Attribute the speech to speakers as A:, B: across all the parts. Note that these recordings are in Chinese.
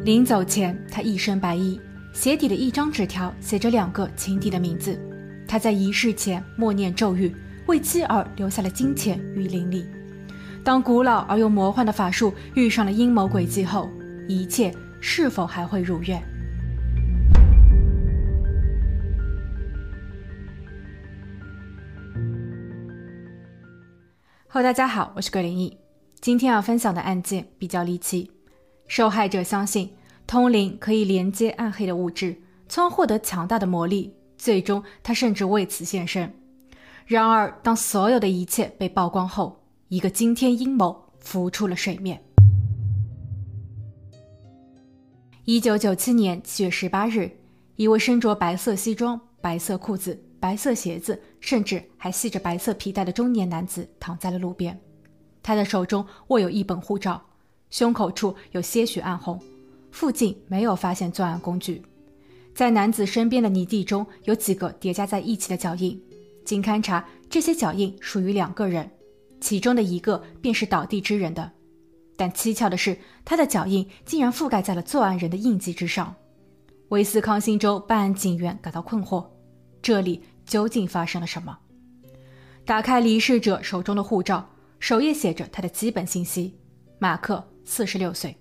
A: 临走前，他一身白衣，鞋底的一张纸条写着两个情敌的名字。他在仪式前默念咒语，为妻儿留下了金钱与灵力。当古老而又魔幻的法术遇上了阴谋诡计后，一切是否还会如愿？Hello，大家好，我是桂林异。今天要分享的案件比较离奇，受害者相信通灵可以连接暗黑的物质，从而获得强大的魔力。最终，他甚至为此献身。然而，当所有的一切被曝光后，一个惊天阴谋浮出了水面。一九九七年七月十八日，一位身着白色西装、白色裤子、白色鞋子，甚至还系着白色皮带的中年男子躺在了路边。他的手中握有一本护照，胸口处有些许暗红，附近没有发现作案工具。在男子身边的泥地中有几个叠加在一起的脚印，经勘查，这些脚印属于两个人，其中的一个便是倒地之人的。但蹊跷的是，他的脚印竟然覆盖在了作案人的印记之上。威斯康星州办案警员感到困惑：这里究竟发生了什么？打开离世者手中的护照。首页写着他的基本信息：马克，四十六岁。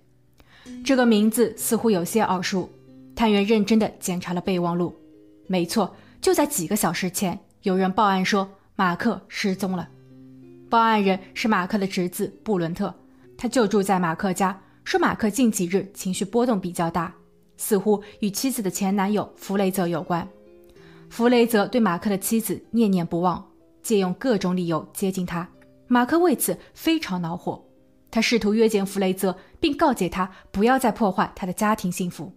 A: 这个名字似乎有些耳熟。探员认真地检查了备忘录，没错，就在几个小时前，有人报案说马克失踪了。报案人是马克的侄子布伦特，他就住在马克家。说马克近几日情绪波动比较大，似乎与妻子的前男友弗雷泽有关。弗雷泽对马克的妻子念念不忘，借用各种理由接近他。马克为此非常恼火，他试图约见弗雷泽，并告诫他不要再破坏他的家庭幸福。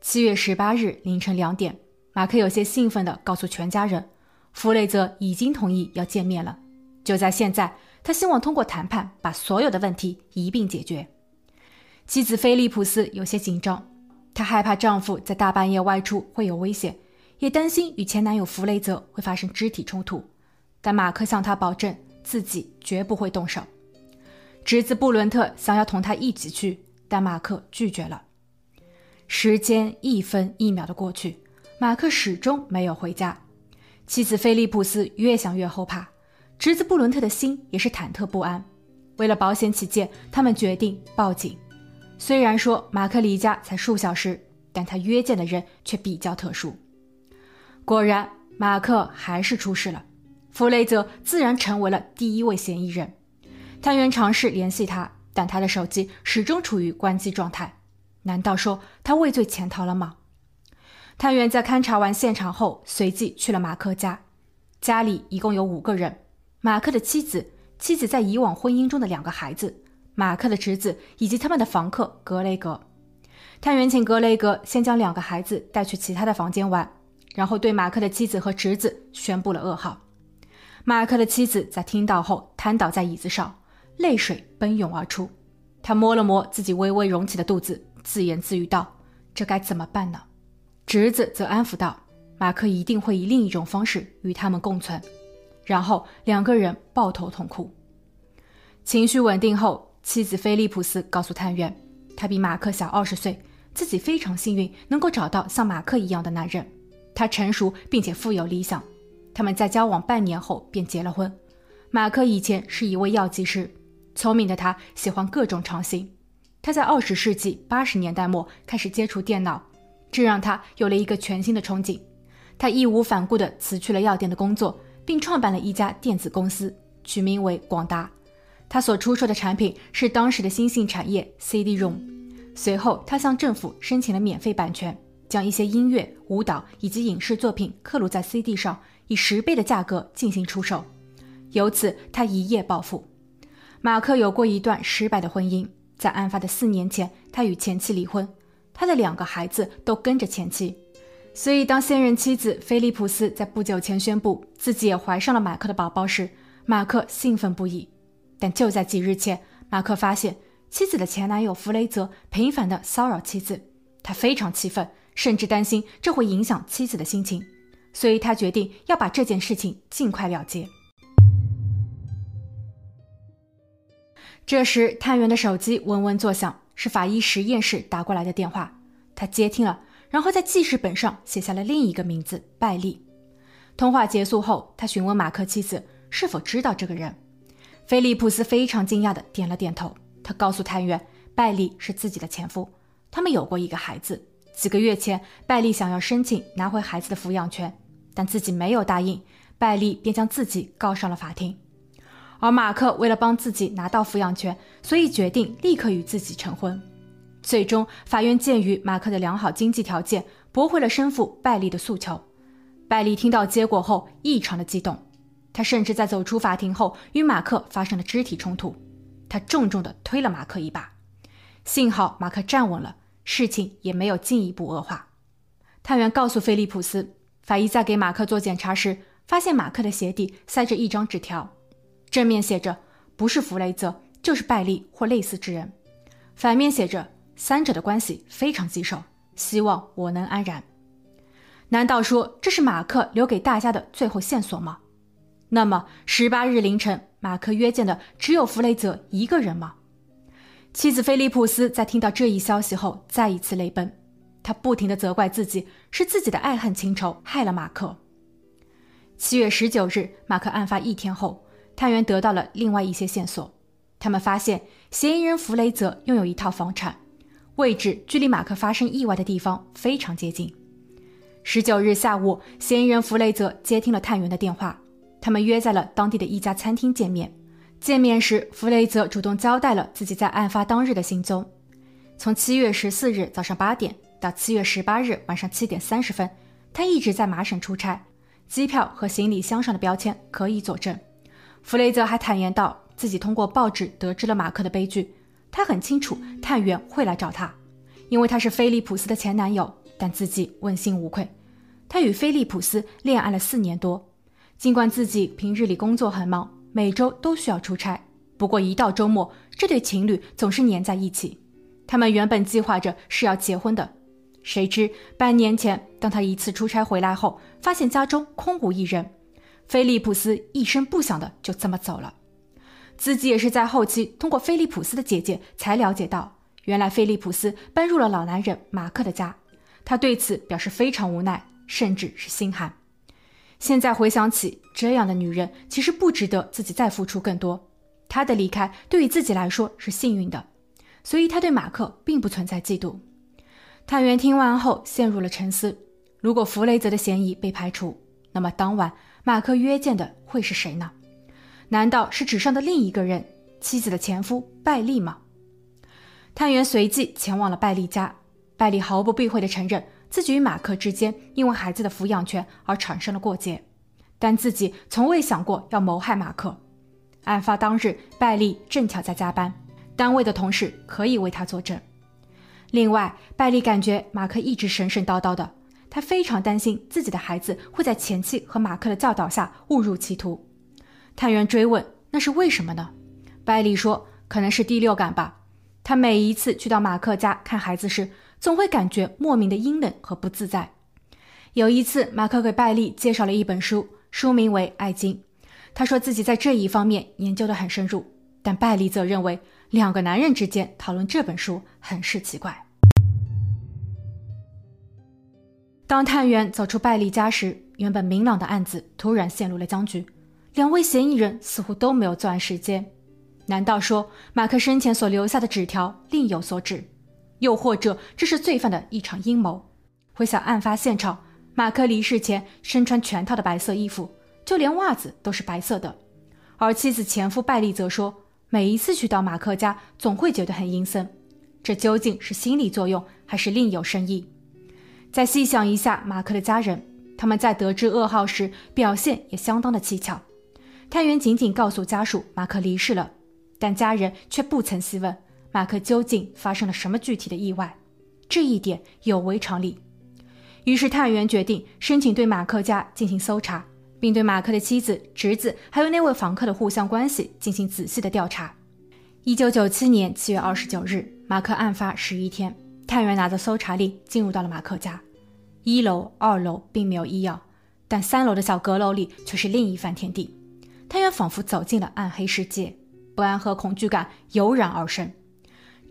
A: 七月十八日凌晨两点，马克有些兴奋地告诉全家人，弗雷泽已经同意要见面了。就在现在，他希望通过谈判把所有的问题一并解决。妻子菲利普斯有些紧张，她害怕丈夫在大半夜外出会有危险，也担心与前男友弗雷泽会发生肢体冲突。但马克向她保证。自己绝不会动手。侄子布伦特想要同他一起去，但马克拒绝了。时间一分一秒的过去，马克始终没有回家。妻子菲利普斯越想越后怕，侄子布伦特的心也是忐忑不安。为了保险起见，他们决定报警。虽然说马克离家才数小时，但他约见的人却比较特殊。果然，马克还是出事了。弗雷泽自然成为了第一位嫌疑人。探员尝试联系他，但他的手机始终处于关机状态。难道说他畏罪潜逃了吗？探员在勘察完现场后，随即去了马克家。家里一共有五个人：马克的妻子、妻子在以往婚姻中的两个孩子、马克的侄子以及他们的房客格雷格。探员请格雷格先将两个孩子带去其他的房间玩，然后对马克的妻子和侄子宣布了噩耗。马克的妻子在听到后瘫倒在椅子上，泪水奔涌而出。他摸了摸自己微微隆起的肚子，自言自语道：“这该怎么办呢？”侄子则安抚道：“马克一定会以另一种方式与他们共存。”然后两个人抱头痛哭。情绪稳定后，妻子菲利普斯告诉探员，他比马克小二十岁，自己非常幸运能够找到像马克一样的男人。他成熟并且富有理想。他们在交往半年后便结了婚。马克以前是一位药剂师，聪明的他喜欢各种创新。他在二十世纪八十年代末开始接触电脑，这让他有了一个全新的憧憬。他义无反顾地辞去了药店的工作，并创办了一家电子公司，取名为广达。他所出售的产品是当时的新兴产业 CD-ROM。随后，他向政府申请了免费版权，将一些音乐、舞蹈以及影视作品刻录在 CD 上。以十倍的价格进行出售，由此他一夜暴富。马克有过一段失败的婚姻，在案发的四年前，他与前妻离婚，他的两个孩子都跟着前妻。所以，当现任妻子菲利普斯在不久前宣布自己也怀上了马克的宝宝时，马克兴奋不已。但就在几日前，马克发现妻子的前男友弗雷泽频繁地骚扰妻子，他非常气愤，甚至担心这会影响妻子的心情。所以他决定要把这件事情尽快了结。这时，探员的手机嗡嗡作响，是法医实验室打过来的电话，他接听了，然后在记事本上写下了另一个名字拜利。通话结束后，他询问马克妻子是否知道这个人。菲利普斯非常惊讶地点了点头。他告诉探员，拜利是自己的前夫，他们有过一个孩子。几个月前，拜利想要申请拿回孩子的抚养权，但自己没有答应，拜利便将自己告上了法庭。而马克为了帮自己拿到抚养权，所以决定立刻与自己成婚。最终，法院鉴于马克的良好经济条件，驳回了生父拜利的诉求。拜利听到结果后，异常的激动。他甚至在走出法庭后与马克发生了肢体冲突，他重重地推了马克一把，幸好马克站稳了，事情也没有进一步恶化。探员告诉菲利普斯，法医在给马克做检查时，发现马克的鞋底塞着一张纸条，正面写着“不是弗雷泽，就是拜利或类似之人”，反面写着“三者的关系非常棘手，希望我能安然”。难道说这是马克留给大家的最后线索吗？那么，十八日凌晨，马克约见的只有弗雷泽一个人吗？妻子菲利普斯在听到这一消息后，再一次泪奔。他不停地责怪自己，是自己的爱恨情仇害了马克。七月十九日，马克案发一天后，探员得到了另外一些线索。他们发现，嫌疑人弗雷泽拥有一套房产，位置距离马克发生意外的地方非常接近。十九日下午，嫌疑人弗雷泽接听了探员的电话。他们约在了当地的一家餐厅见面。见面时，弗雷泽主动交代了自己在案发当日的行踪：从七月十四日早上八点到七月十八日晚上七点三十分，他一直在麻省出差。机票和行李箱上的标签可以佐证。弗雷泽还坦言道，自己通过报纸得知了马克的悲剧。他很清楚探员会来找他，因为他是菲利普斯的前男友，但自己问心无愧。他与菲利普斯恋爱了四年多。尽管自己平日里工作很忙，每周都需要出差，不过一到周末，这对情侣总是黏在一起。他们原本计划着是要结婚的，谁知半年前，当他一次出差回来后，发现家中空无一人，菲利普斯一声不响的就这么走了。自己也是在后期通过菲利普斯的姐姐才了解到，原来菲利普斯搬入了老男人马克的家，他对此表示非常无奈，甚至是心寒。现在回想起，这样的女人其实不值得自己再付出更多。她的离开对于自己来说是幸运的，所以他对马克并不存在嫉妒。探员听完后陷入了沉思：如果弗雷泽的嫌疑被排除，那么当晚马克约见的会是谁呢？难道是纸上的另一个人，妻子的前夫拜利吗？探员随即前往了拜利家，拜利毫不避讳地承认。自己与马克之间因为孩子的抚养权而产生了过节，但自己从未想过要谋害马克。案发当日，拜利正巧在加班，单位的同事可以为他作证。另外，拜利感觉马克一直神神叨叨的，他非常担心自己的孩子会在前妻和马克的教导下误入歧途。探员追问：“那是为什么呢？”拜利说：“可能是第六感吧。他每一次去到马克家看孩子时。”总会感觉莫名的阴冷和不自在。有一次，马克给拜利介绍了一本书，书名为《爱经》。他说自己在这一方面研究得很深入，但拜利则认为两个男人之间讨论这本书很是奇怪。当探员走出拜利家时，原本明朗的案子突然陷入了僵局，两位嫌疑人似乎都没有作案时间。难道说马克生前所留下的纸条另有所指？又或者这是罪犯的一场阴谋。回想案发现场，马克离世前身穿全套的白色衣服，就连袜子都是白色的。而妻子前夫拜利则说，每一次去到马克家，总会觉得很阴森。这究竟是心理作用，还是另有深意？再细想一下马克的家人，他们在得知噩耗时表现也相当的蹊跷。探员仅仅告诉家属马克离世了，但家人却不曾细问。马克究竟发生了什么具体的意外？这一点有违常理。于是探员决定申请对马克家进行搜查，并对马克的妻子、侄子还有那位房客的互相关系进行仔细的调查。一九九七年七月二十九日，马克案发十一天，探员拿着搜查令进入到了马克家。一楼、二楼并没有异样，但三楼的小阁楼里却是另一番天地。探员仿佛走进了暗黑世界，不安和恐惧感油然而生。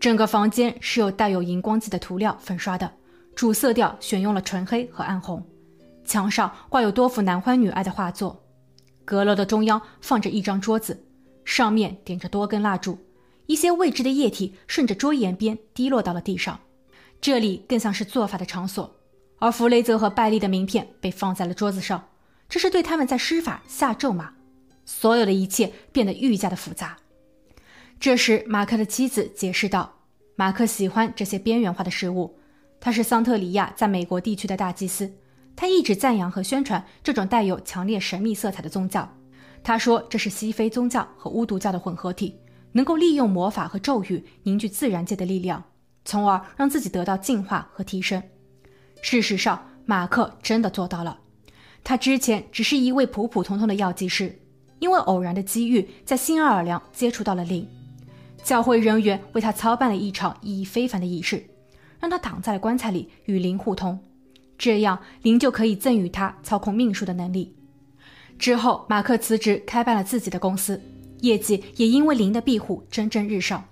A: 整个房间是由带有荧光剂的涂料粉刷的，主色调选用了纯黑和暗红。墙上挂有多幅男欢女爱的画作。阁楼的中央放着一张桌子，上面点着多根蜡烛，一些未知的液体顺着桌沿边滴落到了地上。这里更像是做法的场所，而弗雷泽和拜利的名片被放在了桌子上，这是对他们在施法下咒吗？所有的一切变得愈加的复杂。这时，马克的妻子解释道：“马克喜欢这些边缘化的事物。他是桑特里亚在美国地区的大祭司，他一直赞扬和宣传这种带有强烈神秘色彩的宗教。他说这是西非宗教和巫毒教的混合体，能够利用魔法和咒语凝聚自然界的力量，从而让自己得到进化和提升。事实上，马克真的做到了。他之前只是一位普普通通的药剂师，因为偶然的机遇，在新奥尔良接触到了灵。”教会人员为他操办了一场意义非凡的仪式，让他躺在了棺材里与灵互通，这样灵就可以赠予他操控命数的能力。之后，马克辞职开办了自己的公司，业绩也因为灵的庇护蒸蒸日上。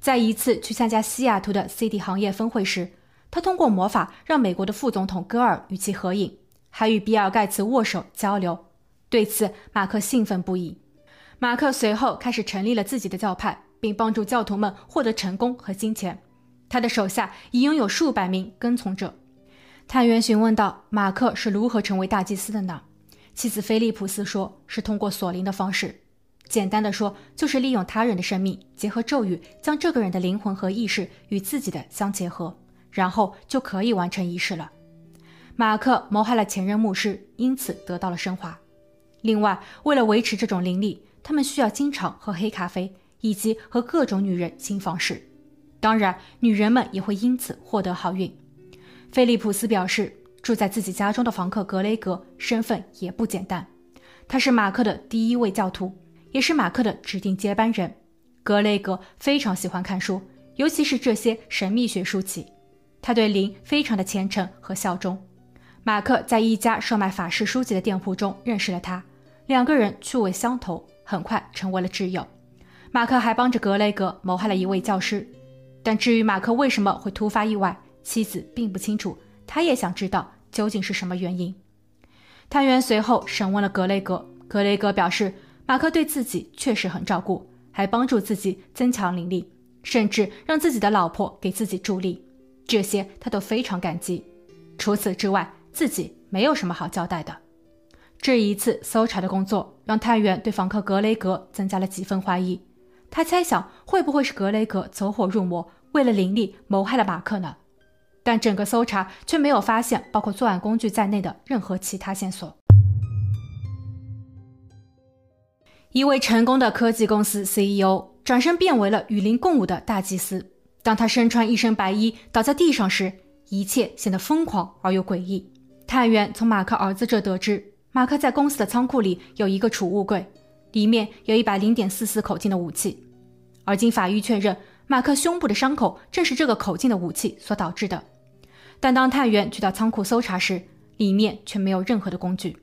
A: 在一次去参加西雅图的 CD 行业峰会时，他通过魔法让美国的副总统戈尔与其合影，还与比尔盖茨握手交流。对此，马克兴奋不已。马克随后开始成立了自己的教派。并帮助教徒们获得成功和金钱。他的手下已拥有数百名跟从者。探员询问道：“马克是如何成为大祭司的呢？”妻子菲利普斯说：“是通过锁灵的方式。简单的说，就是利用他人的生命，结合咒语，将这个人的灵魂和意识与自己的相结合，然后就可以完成仪式了。”马克谋害了前任牧师，因此得到了升华。另外，为了维持这种灵力，他们需要经常喝黑咖啡。以及和各种女人新房事，当然，女人们也会因此获得好运。菲利普斯表示，住在自己家中的房客格雷格身份也不简单，他是马克的第一位教徒，也是马克的指定接班人。格雷格非常喜欢看书，尤其是这些神秘学书籍，他对林非常的虔诚和效忠。马克在一家售卖法式书籍的店铺中认识了他，两个人趣味相投，很快成为了挚友。马克还帮着格雷格谋害了一位教师，但至于马克为什么会突发意外，妻子并不清楚。他也想知道究竟是什么原因。探员随后审问了格雷格，格雷格表示，马克对自己确实很照顾，还帮助自己增强灵力，甚至让自己的老婆给自己助力，这些他都非常感激。除此之外，自己没有什么好交代的。这一次搜查的工作让探员对房客格雷格增加了几分怀疑。他猜想会不会是格雷格走火入魔，为了灵力谋害了马克呢？但整个搜查却没有发现包括作案工具在内的任何其他线索。一位成功的科技公司 CEO 转身变为了与灵共舞的大祭司。当他身穿一身白衣倒在地上时，一切显得疯狂而又诡异。探员从马克儿子这得知，马克在公司的仓库里有一个储物柜。里面有一把零点四四口径的武器，而经法医确认，马克胸部的伤口正是这个口径的武器所导致的。但当探员去到仓库搜查时，里面却没有任何的工具。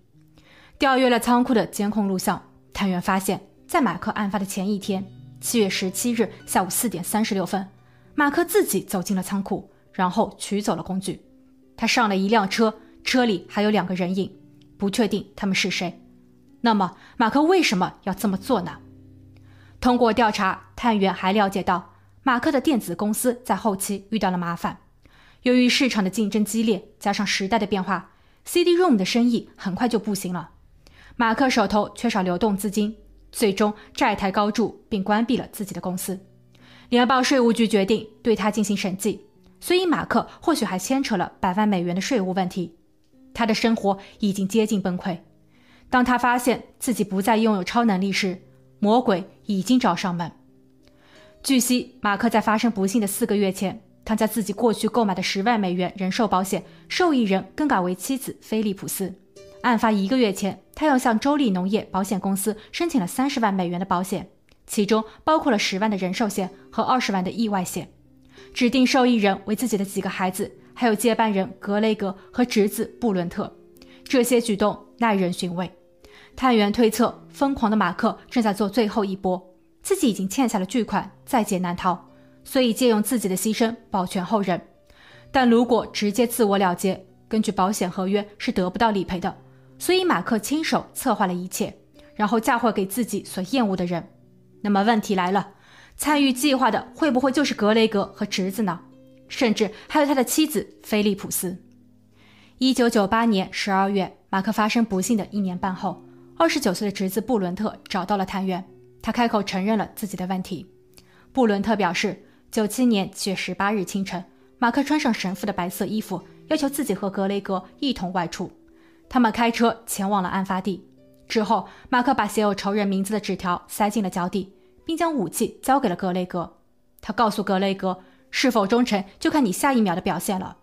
A: 调阅了仓库的监控录像，探员发现，在马克案发的前一天，七月十七日下午四点三十六分，马克自己走进了仓库，然后取走了工具。他上了一辆车，车里还有两个人影，不确定他们是谁。那么，马克为什么要这么做呢？通过调查，探员还了解到，马克的电子公司在后期遇到了麻烦。由于市场的竞争激烈，加上时代的变化，CD-ROM 的生意很快就不行了。马克手头缺少流动资金，最终债台高筑，并关闭了自己的公司。联邦税务局决定对他进行审计，所以马克或许还牵扯了百万美元的税务问题。他的生活已经接近崩溃。当他发现自己不再拥有超能力时，魔鬼已经找上门。据悉，马克在发生不幸的四个月前，他将自己过去购买的十万美元人寿保险受益人更改为妻子菲利普斯。案发一个月前，他又向州立农业保险公司申请了三十万美元的保险，其中包括了十万的人寿险和二十万的意外险，指定受益人为自己的几个孩子，还有接班人格雷格和侄子布伦特。这些举动耐人寻味。探员推测，疯狂的马克正在做最后一波，自己已经欠下了巨款，在劫难逃。所以借用自己的牺牲保全后人。但如果直接自我了结，根据保险合约是得不到理赔的。所以马克亲手策划了一切，然后嫁祸给自己所厌恶的人。那么问题来了，参与计划的会不会就是格雷格和侄子呢？甚至还有他的妻子菲利普斯。一九九八年十二月，马克发生不幸的一年半后，二十九岁的侄子布伦特找到了探员，他开口承认了自己的问题。布伦特表示，九七年七月十八日清晨。马克穿上神父的白色衣服，要求自己和格雷格一同外出。他们开车前往了案发地。之后，马克把写有仇人名字的纸条塞进了脚底，并将武器交给了格雷格。他告诉格雷格，是否忠诚就看你下一秒的表现了。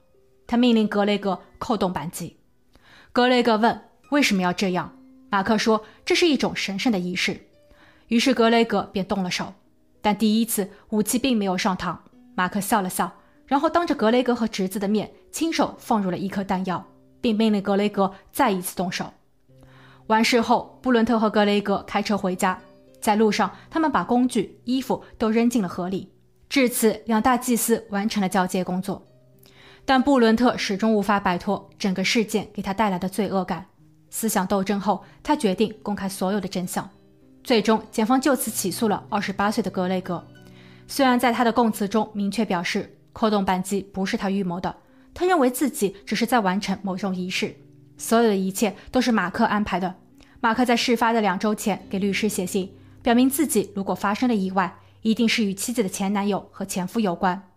A: 他命令格雷格扣动扳机。格雷格问：“为什么要这样？”马克说：“这是一种神圣的仪式。”于是格雷格便动了手。但第一次武器并没有上膛。马克笑了笑。然后当着格雷格和侄子的面，亲手放入了一颗弹药，并命令格雷格再一次动手。完事后，布伦特和格雷格开车回家，在路上，他们把工具、衣服都扔进了河里。至此，两大祭司完成了交接工作。但布伦特始终无法摆脱整个事件给他带来的罪恶感。思想斗争后，他决定公开所有的真相。最终，检方就此起诉了二十八岁的格雷格。虽然在他的供词中明确表示。扣动扳机不是他预谋的，他认为自己只是在完成某种仪式，所有的一切都是马克安排的。马克在事发的两周前给律师写信，表明自己如果发生了意外，一定是与妻子的前男友和前夫有关。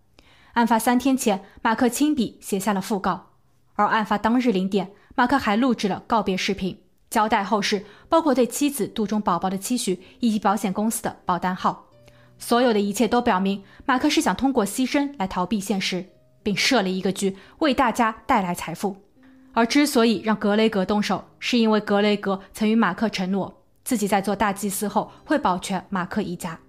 A: 案发三天前，马克亲笔写下了讣告，而案发当日零点，马克还录制了告别视频，交代后事，包括对妻子肚中宝宝的期许以及保险公司的保单号。所有的一切都表明，马克是想通过牺牲来逃避现实，并设了一个局，为大家带来财富。而之所以让格雷格动手，是因为格雷格曾与马克承诺，自己在做大祭司后会保全马克一家。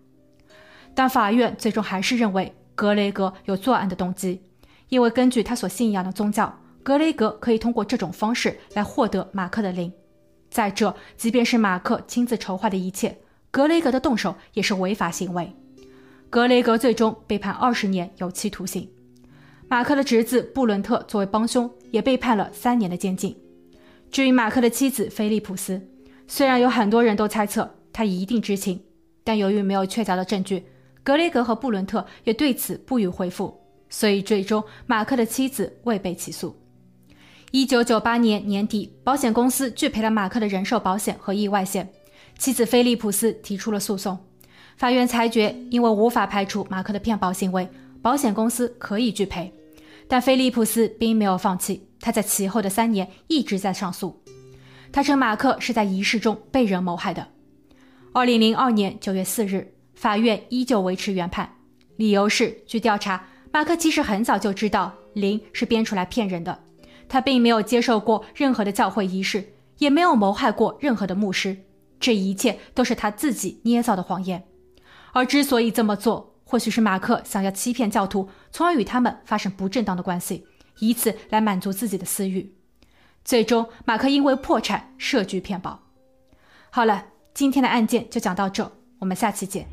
A: 但法院最终还是认为格雷格有作案的动机，因为根据他所信仰的宗教，格雷格可以通过这种方式来获得马克的灵。再者，即便是马克亲自筹划的一切。格雷格的动手也是违法行为，格雷格最终被判二十年有期徒刑。马克的侄子布伦特作为帮凶，也被判了三年的监禁。至于马克的妻子菲利普斯，虽然有很多人都猜测他一定知情，但由于没有确凿的证据，格雷格和布伦特也对此不予回复，所以最终马克的妻子未被起诉。一九九八年年底，保险公司拒赔了马克的人寿保险和意外险。妻子菲利普斯提出了诉讼，法院裁决，因为无法排除马克的骗保行为，保险公司可以拒赔。但菲利普斯并没有放弃，他在其后的三年一直在上诉。他称马克是在仪式中被人谋害的。二零零二年九月四日，法院依旧维持原判，理由是，据调查，马克其实很早就知道灵是编出来骗人的，他并没有接受过任何的教会仪式，也没有谋害过任何的牧师。这一切都是他自己捏造的谎言，而之所以这么做，或许是马克想要欺骗教徒，从而与他们发生不正当的关系，以此来满足自己的私欲。最终，马克因为破产设局骗保。好了，今天的案件就讲到这，我们下期见。